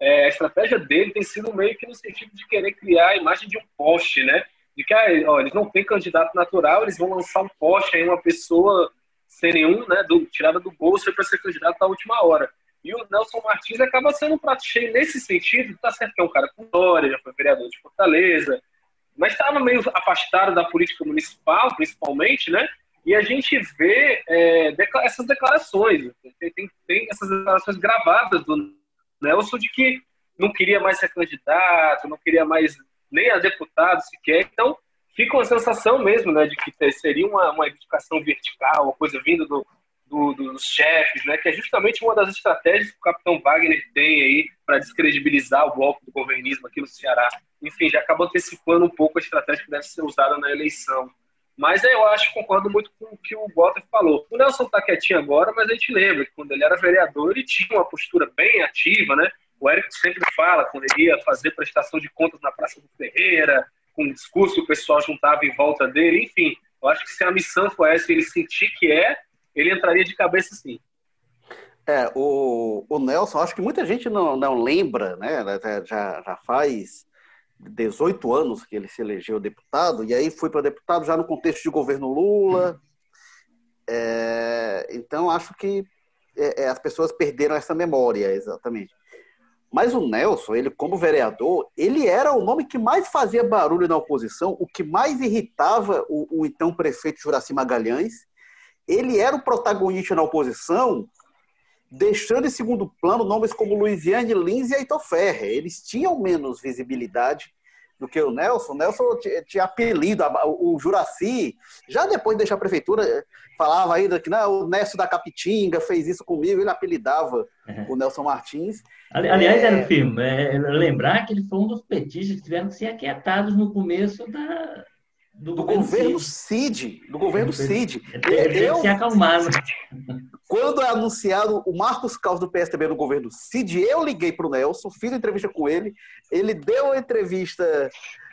é, a estratégia dele tem sido meio que no sentido de querer criar a imagem de um poste, né? De que ah, ó, eles não têm candidato natural, eles vão lançar um poste aí, uma pessoa sem nenhum, né, do, tirada do bolso para ser candidato à última hora. E o Nelson Martins acaba sendo um prato cheio nesse sentido, tá certo que é um cara com história, já foi vereador de Fortaleza, mas estava meio afastado da política municipal, principalmente, né? E a gente vê é, essas declarações, tem, tem, essas declarações gravadas do Nelson de que não queria mais ser candidato, não queria mais nem a deputado sequer. Então, fica uma sensação mesmo, né, de que seria uma, uma educação vertical, uma coisa vinda do, do, dos chefes, né, que é justamente uma das estratégias que o capitão Wagner tem aí para descredibilizar o bloco do governismo aqui no Ceará. Enfim, já acabou antecipando um pouco a estratégia que deve ser usada na eleição. Mas eu acho, concordo muito com o que o Walter falou. O Nelson está quietinho agora, mas a gente lembra que quando ele era vereador, ele tinha uma postura bem ativa, né? O Érico sempre fala, quando ele ia fazer prestação de contas na Praça do Ferreira, com um discurso que o pessoal juntava em volta dele, enfim. Eu acho que se a missão for essa ele sentir que é, ele entraria de cabeça sim. É, o, o Nelson, acho que muita gente não, não lembra, né? Já, já faz 18 anos que ele se elegeu deputado, e aí foi para deputado já no contexto de governo Lula. É, então, acho que é, é, as pessoas perderam essa memória, exatamente. Mas o Nelson, ele como vereador, ele era o nome que mais fazia barulho na oposição, o que mais irritava o, o então prefeito Juraci Magalhães. Ele era o protagonista na oposição, deixando em segundo plano nomes como Luiziane Lins e Heitor Ferrer. Eles tinham menos visibilidade do que o Nelson. O Nelson tinha apelido, o Juraci, já depois de deixar a prefeitura, falava ainda que não, o Nécio da Capitinga fez isso comigo, ele apelidava uhum. o Nelson Martins. Aliás, é... era filme, é, lembrar que ele foi um dos petistas que tiveram que ser aquietados no começo da, do, do governo, Cid. Do governo Cid. Ele eu, se acalmar. Quando é anunciado o Marcos Caos do PSDB no governo Cid, eu liguei para o Nelson, fiz uma entrevista com ele. Ele deu a entrevista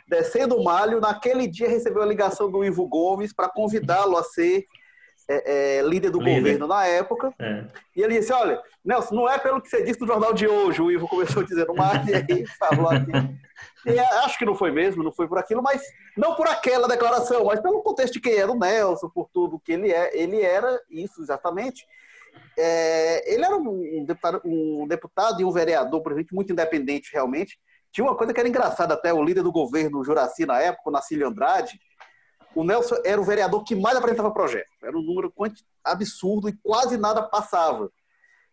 descendo o malho. Naquele dia recebeu a ligação do Ivo Gomes para convidá-lo a ser é, é, líder do líder. governo na época. É. E ele disse: Olha, Nelson, não é pelo que você disse no jornal de hoje. O Ivo começou dizendo, mas e aí falou aqui. E acho que não foi mesmo, não foi por aquilo, mas não por aquela declaração, mas pelo contexto de quem era o Nelson, por tudo que ele é. Ele era isso exatamente. É, ele era um deputado, um deputado e um vereador, presidente, muito independente realmente. Tinha uma coisa que era engraçada até, o líder do governo, o Juraci, na época, o Nacílio Andrade, o Nelson era o vereador que mais apresentava projeto. Era um número absurdo e quase nada passava.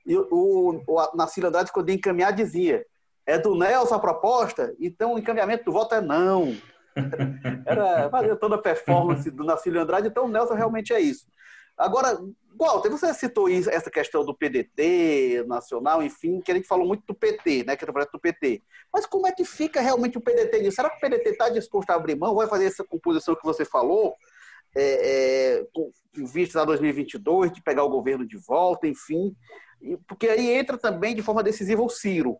E o, o Nacílio Andrade, quando ia encaminhar, dizia: é do Nelson a proposta? Então o encaminhamento do voto é não. Era fazia toda a performance do Nacílio Andrade, então o Nelson realmente é isso. Agora, Walter, você citou isso, essa questão do PDT nacional, enfim, que a gente falou muito do PT, né, que é o projeto do PT. Mas como é que fica realmente o PDT nisso? Será que o PDT está disposto a abrir mão? Vai fazer essa composição que você falou, é, é, com vista a 2022, de pegar o governo de volta, enfim? Porque aí entra também de forma decisiva o Ciro.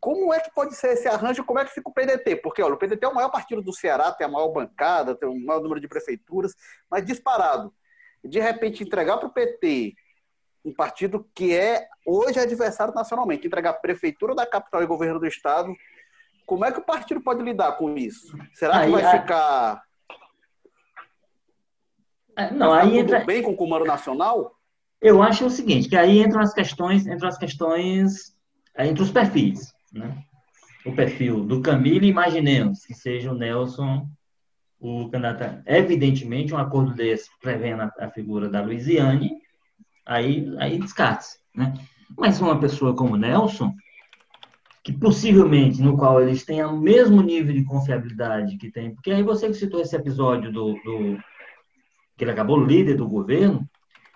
Como é que pode ser esse arranjo? Como é que fica o PDT? Porque, olha, o PDT é o maior partido do Ceará, tem a maior bancada, tem o maior número de prefeituras, mas disparado de repente entregar para o PT um partido que é hoje adversário nacionalmente, entregar a prefeitura da capital e governo do estado, como é que o partido pode lidar com isso? Será aí, que vai a... ficar é, não, aí tudo entra... bem com o comando nacional? Eu acho o seguinte, que aí entram as questões, entram as questões é, entre os perfis, né? O perfil do Camilo, imaginemos que seja o Nelson o candidato, evidentemente, um acordo desse prevendo a, a figura da Luiziane, aí, aí descarte né? Mas uma pessoa como Nelson, que possivelmente, no qual eles tenham o mesmo nível de confiabilidade que tem, porque aí você citou esse episódio do, do que ele acabou líder do governo,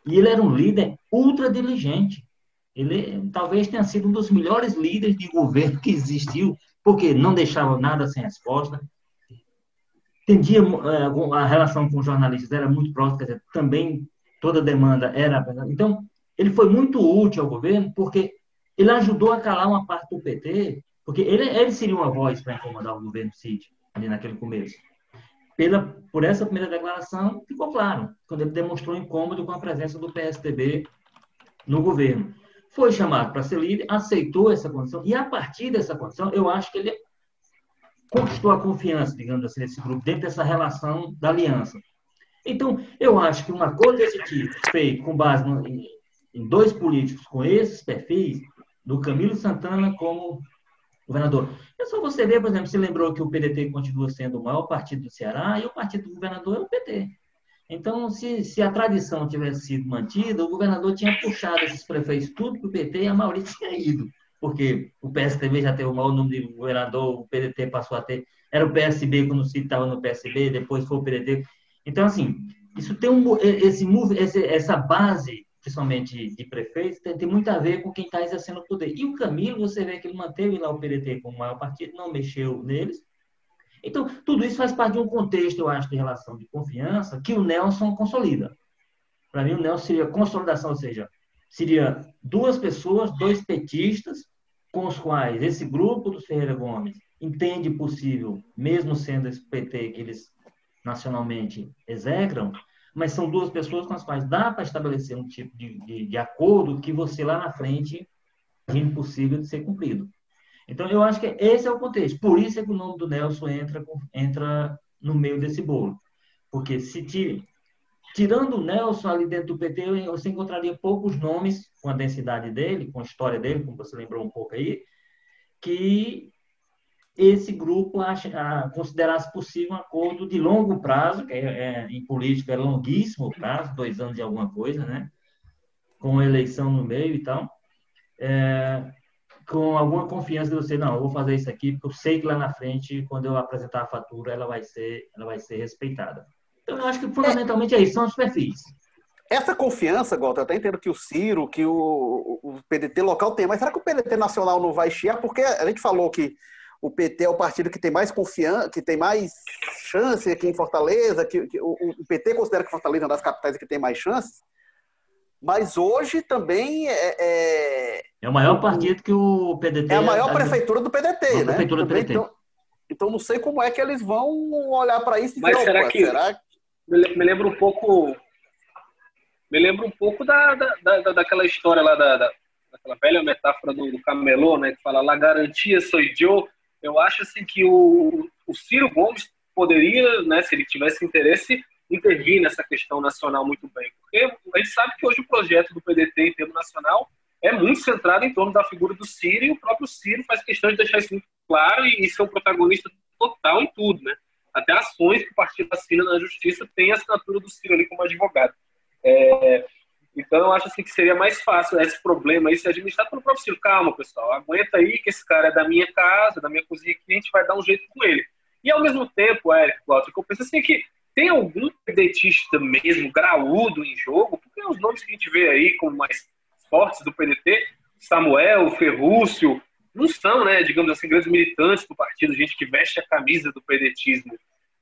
e ele era um líder ultra diligente. Ele talvez tenha sido um dos melhores líderes de governo que existiu, porque não deixava nada sem resposta, Entendia é, a relação com os jornalistas era muito próxima, quer dizer, também toda demanda era. Então, ele foi muito útil ao governo porque ele ajudou a calar uma parte do PT, porque ele, ele seria uma voz para incomodar o governo Cid, ali naquele começo. Pela, por essa primeira declaração, ficou claro, quando ele demonstrou incômodo com a presença do PSDB no governo. Foi chamado para ser líder, aceitou essa condição, e a partir dessa condição, eu acho que ele conquistou a confiança, digamos assim, desse grupo, dentro dessa relação da aliança. Então, eu acho que um acordo desse tipo, feito com base no, em, em dois políticos com esses perfis, do Camilo Santana como governador. É só você ver, por exemplo, se lembrou que o PDT continua sendo o maior partido do Ceará e o partido do governador é o PT. Então, se, se a tradição tivesse sido mantida, o governador tinha puxado esses prefeitos tudo para o PT e a maioria tinha ido. Porque o PSDB já teve o maior número de governador, o PDT passou a ter. Era o PSB quando Cid estava no PSB, depois foi o PDT. Então, assim, isso tem um, esse, esse, essa base principalmente de prefeitos, tem, tem, muito a ver com quem está exercendo o poder. E o Camilo, você vê que ele manteve lá o PDT como maior partido, não mexeu neles. Então, tudo isso faz parte de um contexto, eu acho, de relação de confiança que o Nelson consolida. Para mim, o Nelson seria consolidação, ou seja, seria duas pessoas, dois petistas, com os quais esse grupo do Ferreira Gomes entende possível, mesmo sendo esse PT que eles nacionalmente execram, mas são duas pessoas com as quais dá para estabelecer um tipo de, de, de, acordo que você lá na frente é impossível de ser cumprido. Então, eu acho que esse é o contexto. Por isso é que o nome do Nelson entra, entra no meio desse bolo. Porque se te, tirando o Nelson ali dentro do PT, você encontraria poucos nomes com a densidade dele, com a história dele, como você lembrou um pouco aí, que esse grupo considerasse possível um acordo de longo prazo, que é, é, em política é longuíssimo prazo, dois anos de alguma coisa, né? com eleição no meio e tal, é, com alguma confiança de você, não, eu vou fazer isso aqui, porque eu sei que lá na frente, quando eu apresentar a fatura, ela vai ser, ela vai ser respeitada. Então, eu acho que fundamentalmente é isso, são os perfis. Essa confiança, Walter, eu até entendo que o Ciro, que o, o PDT local tem, mas será que o PDT nacional não vai chiar? Porque a gente falou que o PT é o partido que tem mais confiança, que tem mais chance aqui em Fortaleza, que, que o, o, PT considera que Fortaleza é uma das capitais que tem mais chances, mas hoje também é, é, é o maior partido que o PDT é a maior prefeitura do PDT, né? Prefeitura do PDT. Então, então não sei como é que eles vão olhar para isso. E mas será que, será que me lembra um pouco me lembra um pouco da, da, da daquela história lá da, da daquela velha metáfora do, do camelô, né, que fala, la garantia sou eu, eu acho assim que o, o Ciro Gomes poderia, né, se ele tivesse interesse, intervir nessa questão nacional muito bem. Porque a gente sabe que hoje o projeto do PDT em termo nacional é muito centrado em torno da figura do Ciro e o próprio Ciro faz questão de deixar isso muito claro e, ser um protagonista total em tudo, né? Até ações que o partido assina na justiça tem a assinatura do Ciro ali como advogado. É, então, eu acho assim, que seria mais fácil esse problema aí ser administrado pelo próprio Ciro. Calma, pessoal, aguenta aí que esse cara é da minha casa, da minha cozinha aqui, a gente vai dar um jeito com ele. E, ao mesmo tempo, Eric, Walter, eu penso assim que tem algum pedetista mesmo, graúdo em jogo, porque os nomes que a gente vê aí como mais fortes do PDT, Samuel, Ferrúcio, não são, né, digamos assim, grandes militantes do partido, gente que veste a camisa do pedetismo.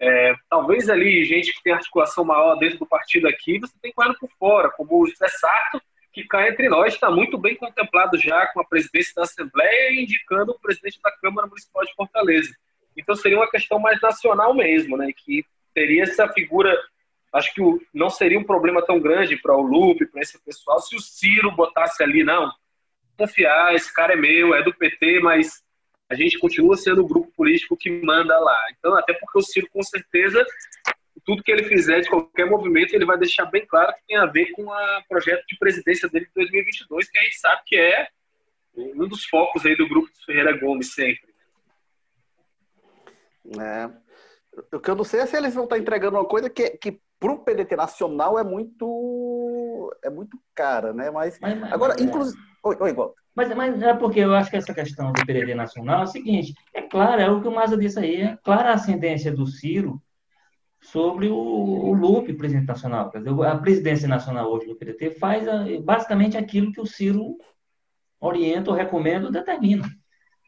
É, talvez ali gente que tem articulação maior dentro do partido aqui, você tem claro por fora, como o José Sarto, que cá entre nós está muito bem contemplado já com a presidência da Assembleia e indicando o presidente da Câmara Municipal de Fortaleza. Então seria uma questão mais nacional mesmo, né? Que teria essa figura. Acho que não seria um problema tão grande para o Lupe, para esse pessoal, se o Ciro botasse ali, não, confiar, esse cara é meu, é do PT, mas a gente continua sendo o grupo político que manda lá. Então, até porque o Ciro, com certeza, tudo que ele fizer de qualquer movimento, ele vai deixar bem claro que tem a ver com o projeto de presidência dele de 2022, que a gente sabe que é um dos focos aí do grupo de Ferreira Gomes sempre. É. O que eu não sei é se eles vão estar entregando uma coisa que, que para o PDT nacional é muito é muito cara, né? Mas, mas, mas agora, inclusive, oi, oi. Mas, mas é porque eu acho que essa questão do PDT nacional é o seguinte: é claro, é o que o Maza disse aí, é clara a ascendência do Ciro sobre o, o Lupe, presidente nacional. Quer dizer, a presidência nacional hoje do PDT faz basicamente aquilo que o Ciro orienta ou recomenda ou determina.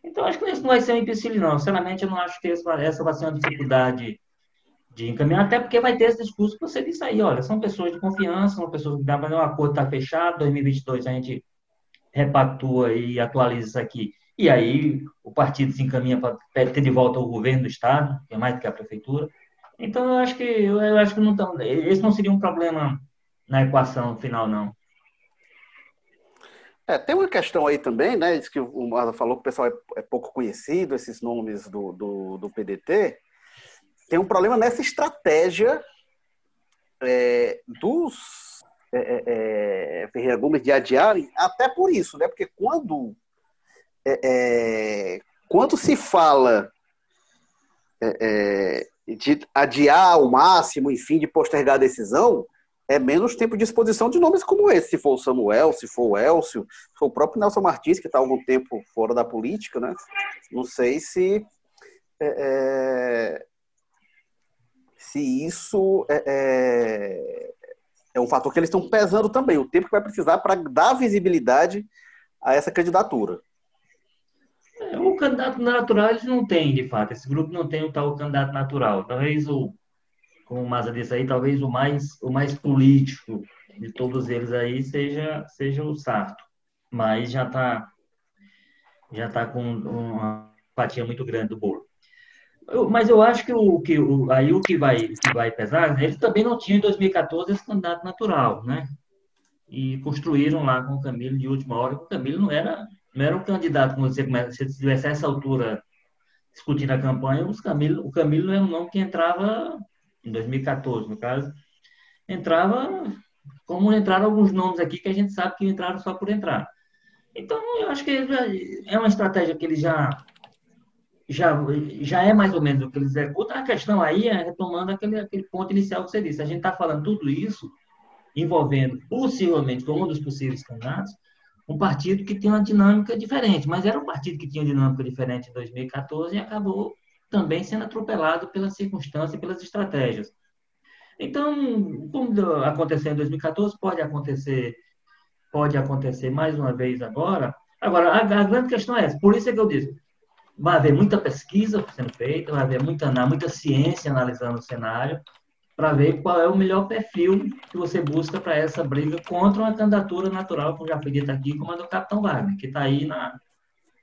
Então, acho que isso não vai ser um empecilho, não. Sinceramente, eu não acho que essa vai ser uma dificuldade de encaminhar, até porque vai ter esse discurso que você disse aí, olha, são pessoas de confiança, são pessoas que dá para um acordo está fechado, 2022 a gente repatua e atualiza isso aqui. E aí o partido se encaminha para ter de volta o governo do Estado, que é mais do que a prefeitura. Então, eu acho que, eu acho que não tão, esse não seria um problema na equação final, não. É, tem uma questão aí também, né? Isso que o Marza falou que o pessoal é, é, pouco conhecido, esses nomes do, do, do PDT. Tem um problema nessa estratégia é, dos é, é, é, Ferreira Gomes de adiarem, até por isso, né? Porque quando, é quando se fala de adiar ao máximo, enfim, de postergar a decisão, é menos tempo de exposição de nomes como esse. Se for o Samuel, se for o Elcio, se for o próprio Nelson Martins, que está há algum tempo fora da política, né? Não sei se. É, é se isso é, é, é, um fator que eles estão pesando também, o tempo que vai precisar para dar visibilidade a essa candidatura. É, o candidato natural eles não têm, de fato. Esse grupo não tem o tal candidato natural. Talvez o como o Maza disse aí, talvez o mais, o mais político de todos eles aí seja, seja o Sarto. Mas já está já tá com uma fatia muito grande do bolo. Eu, mas eu acho que, o, que o, aí o que vai, que vai pesar, né, eles também não tinham em 2014 esse candidato natural, né? E construíram lá com o Camilo de última hora. O Camilo não era, não era um candidato, como você começa, se tivesse essa altura discutindo a campanha, os Camilo, o Camilo não era um nome que entrava em 2014, no caso, entrava como entraram alguns nomes aqui que a gente sabe que entraram só por entrar. Então, eu acho que é uma estratégia que eles já já, já é mais ou menos o que eles executam. A questão aí é retomando aquele, aquele ponto inicial que você disse. A gente está falando tudo isso envolvendo, possivelmente, como um dos possíveis candidatos, um partido que tem uma dinâmica diferente. Mas era um partido que tinha dinâmica diferente em 2014 e acabou também sendo atropelado pelas circunstâncias e pelas estratégias. Então, como aconteceu em 2014, pode acontecer, pode acontecer mais uma vez agora. Agora, a, a grande questão é essa. Por isso é que eu disse, vai haver muita pesquisa sendo feita, vai haver muita, muita ciência analisando o cenário, para ver qual é o melhor perfil que você busca para essa briga contra uma candidatura natural, como já foi dito aqui, como a do Capitão Wagner, que está aí na,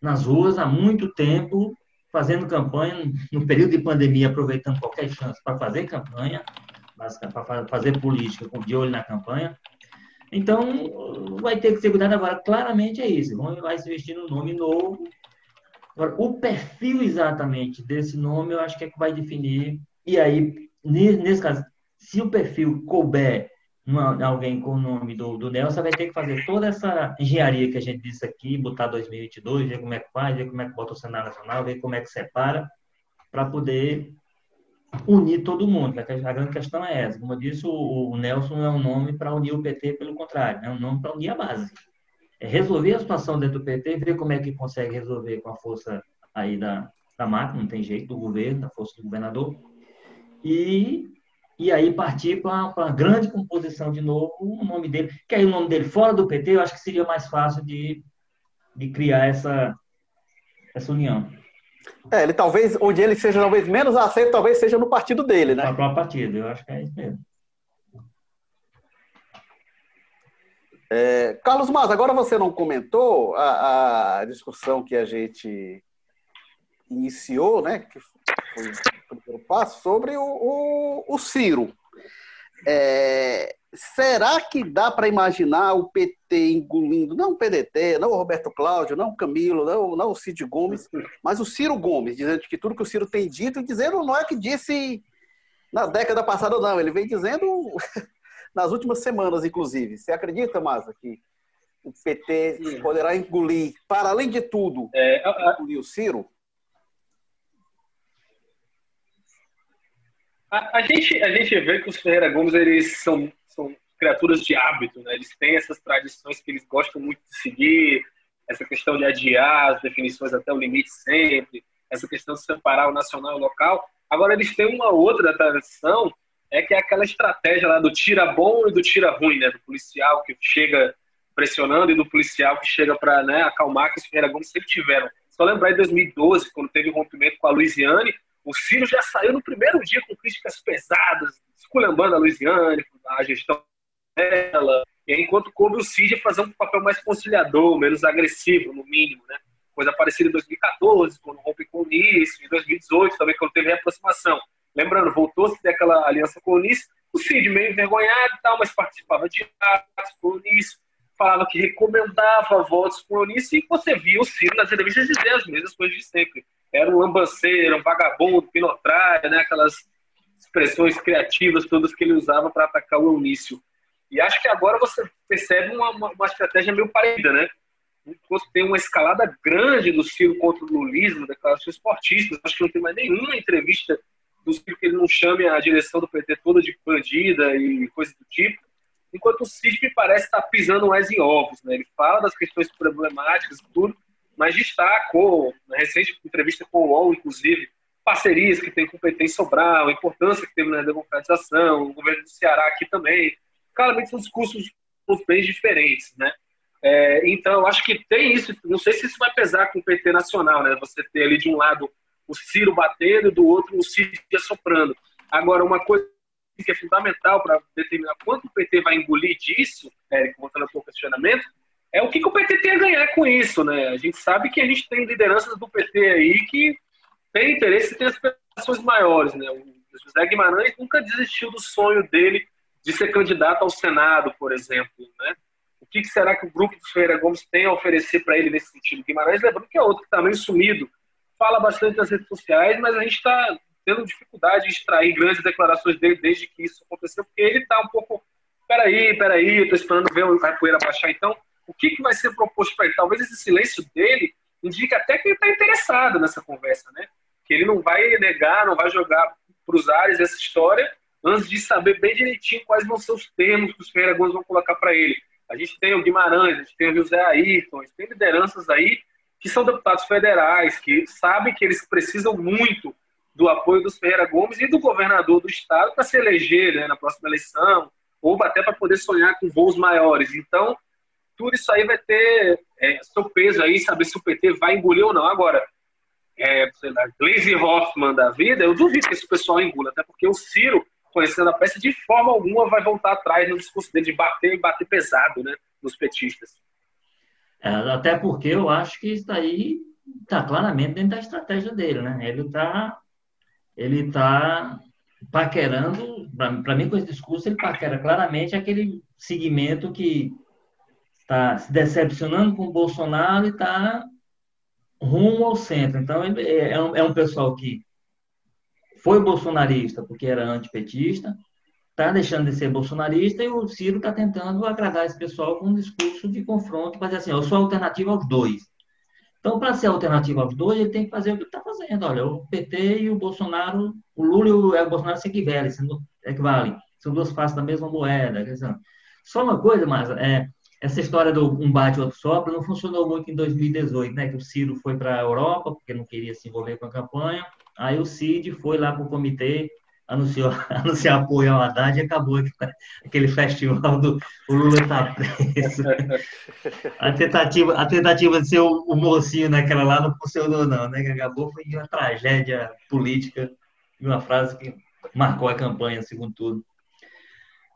nas ruas há muito tempo, fazendo campanha no período de pandemia, aproveitando qualquer chance para fazer campanha, para fazer política de olho na campanha. Então, vai ter que ser cuidado agora. Claramente é isso. Vai se vestir no nome novo. Agora, o perfil exatamente desse nome, eu acho que é que vai definir. E aí, nesse caso, se o perfil couber alguém com o nome do, do Nelson vai ter que fazer toda essa engenharia que a gente disse aqui, botar 2022, ver como é que faz, ver como é que bota o cenário nacional, ver como é que separa, para poder unir todo mundo. A grande questão é essa. Como eu disse, o, o Nelson é um nome para unir o PT, pelo contrário, é um nome para unir a base. É resolver a situação dentro do PT, ver como é que consegue resolver com a força aí da, da máquina, não tem jeito, do governo, da força do governador, e e aí partir para a grande composição de novo, o nome dele, que aí o nome dele fora do PT, eu acho que seria mais fácil de, de criar essa, essa união. É, ele talvez, onde ele seja talvez menos aceito, talvez seja no partido dele, né? No próprio partido, eu acho que é isso mesmo. É, Carlos Mas, agora você não comentou a, a, discussão que a gente iniciou, né? Que foi primeiro passo, sobre o, o, o Ciro. É, será que dá para imaginar o PT engolindo, não o PDT, não o Roberto Cláudio, não o Camilo, não, não o Cid Gomes, mas o Ciro Gomes, dizendo que tudo que o Ciro tem dito, e dizendo não é que disse na década passada, não, ele vem dizendo nas últimas semanas, inclusive. Você acredita, Masa, que o PT poderá engolir, para além de tudo, é, a, engolir o Ciro? A, a, gente, a gente vê que os Ferreira Gomes eles são, são criaturas de hábito, né? Eles têm essas tradições que eles gostam muito de seguir, essa questão de adiar as definições até o limite sempre, essa questão de separar o nacional e o local. Agora, eles têm uma outra tradição, é que é aquela estratégia lá do tira bom e do tira ruim, né? Do policial que chega pressionando e do policial que chega para né, acalmar, que os Ferreira Gomes sempre tiveram. Só lembrar em 2012, quando teve o um rompimento com a Luiziane, o Ciro já saiu no primeiro dia com críticas pesadas, esculhambando a Luiziane, a gestão dela, enquanto coube o Cid fazer um papel mais conciliador, menos agressivo, no mínimo, né? Coisa parecida em 2014, quando rompe com o Unis, em 2018 também, quando teve reaproximação. Lembrando, voltou-se daquela aliança com o Unis, o Cid meio envergonhado e tal, mas participava de atos com o Unis, falava que recomendava votos com o Unis, e você via o Ciro nas entrevistas dizer as mesmas coisas de sempre era um lambanceiro, um vagabundo, pinotrário, né? Aquelas, expressões criativas todas que ele usava para atacar o Eunício. E acho que agora você percebe uma, uma, uma estratégia meio parecida, né? Tem uma escalada grande do Ciro contra o lulismo, declarações esportistas, acho que não tem mais nenhuma entrevista do Ciro que ele não chame a direção do PT toda de bandida e coisa do tipo. Enquanto o me parece estar tá pisando mais em ovos, né? Ele fala das questões problemáticas e tudo, mas destacou, na recente entrevista com o UOL, inclusive, parcerias que tem com o PT em Sobral, a importância que teve na democratização, o governo do Ceará aqui também. Claramente são discursos bem diferentes, né? É, então, acho que tem isso. Não sei se isso vai pesar com o PT nacional, né? Você ter ali de um lado o Ciro batendo do outro o Ciro soprando. Agora, uma coisa que é fundamental para determinar quanto o PT vai engolir disso, Érico, voltando ao seu questionamento, é o que, que, o PT tem a ganhar com isso, né? A gente sabe que a gente tem lideranças do PT aí que tem interesse e tem aspirações maiores, né? O José Guimarães nunca desistiu do sonho dele de ser candidato ao Senado, por exemplo, né? O que, que será que o grupo dos Ferreira Gomes tem a oferecer para ele nesse sentido? Guimarães, lembrando que é outro que está meio sumido, fala bastante nas redes sociais, mas a gente está tendo dificuldade de extrair grandes declarações dele desde que isso aconteceu, porque ele está um pouco, peraí, peraí, estou esperando ver a poeira baixar. Então, o que, que vai ser proposto para ele? Talvez esse silêncio dele indique até que ele está interessado nessa conversa, né? Que ele não vai negar, não vai jogar para os ares essa história antes de saber bem direitinho quais vão ser os termos que os Ferreira Gomes vão colocar para ele. A gente tem o Guimarães, a gente tem o José Ayrton, a gente tem lideranças aí que são deputados federais, que sabem que eles precisam muito do apoio dos Ferreira Gomes e do governador do estado para se eleger né, na próxima eleição, ou até para poder sonhar com voos maiores. Então, tudo isso aí vai ter é, seu peso aí, saber se o PT vai engolir ou não. Agora, é, sei lá, Gleisi Hoffmann da vida, eu duvido que esse pessoal engula, até porque o Ciro, conhecendo a peça, de forma alguma vai voltar atrás no discurso dele de bater e bater pesado né, nos petistas. É, até porque eu acho que isso aí está claramente dentro da estratégia dele, né? Ele está ele tá paquerando, para mim, com esse discurso, ele paquera claramente aquele segmento que está se decepcionando com o Bolsonaro e está rumo ao centro. Então, é, é um, é um pessoal que foi bolsonarista porque era antipetista, está deixando de ser bolsonarista e o Ciro está tentando agradar esse pessoal com um discurso de confronto, fazer assim, eu sou alternativa aos dois. Então, para ser alternativa aos dois, ele tem que fazer o que está fazendo. Olha, o PT e o Bolsonaro, o Lula e o Bolsonaro se equivalem, equivalem. São duas faces da mesma moeda. Só uma coisa, mas é, essa história do um bate outro sopra não funcionou muito em 2018, né? Que o Ciro foi para a Europa porque não queria se envolver com a campanha. Aí o Cid foi lá para o comitê anunciou, anunciou apoio ao Haddad e acabou aquele festival do o Lula está preso. A tentativa, a tentativa de ser o, o, mocinho naquela lá não funcionou, não, né? Que acabou foi uma tragédia política e uma frase que marcou a campanha, segundo tudo.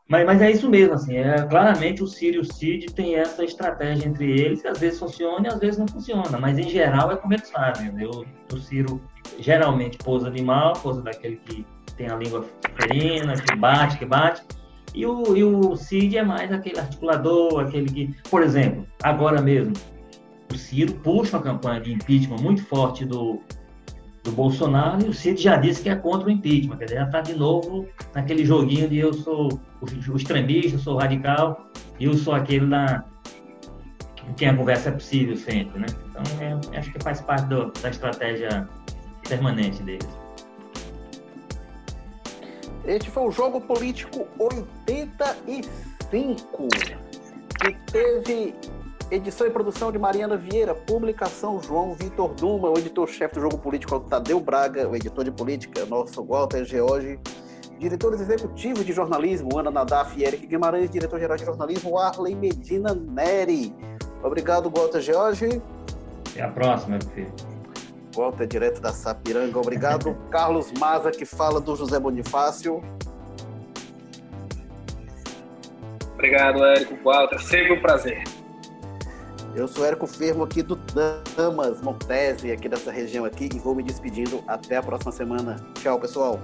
Mas, mas é isso mesmo, assim, é, claramente o Ciro e o Cid tem essa estratégia entre eles, que às vezes funciona e às vezes não funciona, mas em geral é como eles fazem. Né? O, o Ciro geralmente pousa animal, pousa daquele que tem a língua ferina, que bate, que bate. E o, e o Cid é mais aquele articulador, aquele que, por exemplo, agora mesmo, o Ciro puxa uma campanha de impeachment muito forte do, do Bolsonaro e o Cid já disse que é contra o impeachment, quer dizer, já está de novo naquele joguinho de eu sou o, extremista, eu sou radical e eu sou aquele da quem a conversa é possível sempre, né? Então, é, acho que faz parte do, da estratégia permanente deles. Este foi o Jogo Político 85, que teve edição e produção de Mariana Vieira, publicação João Vitor Duma, o editor-chefe do Jogo Político Tadeu Braga, o editor de política, nosso Walter George, diretores executivos de jornalismo, Ana Nadaf e Eric Guimarães, diretor-geral de jornalismo, Arley Medina Neri. Obrigado, Walter George. Até a próxima, meu filho. Walter, direto da Sapiranga. Obrigado. Carlos Maza, que fala do José Bonifácio. Obrigado, Érico. Walter, sempre um prazer. Eu sou Érico Fermo aqui do Damas, Montese, aqui dessa região aqui, e vou me despedindo. Até a próxima semana. Tchau, pessoal.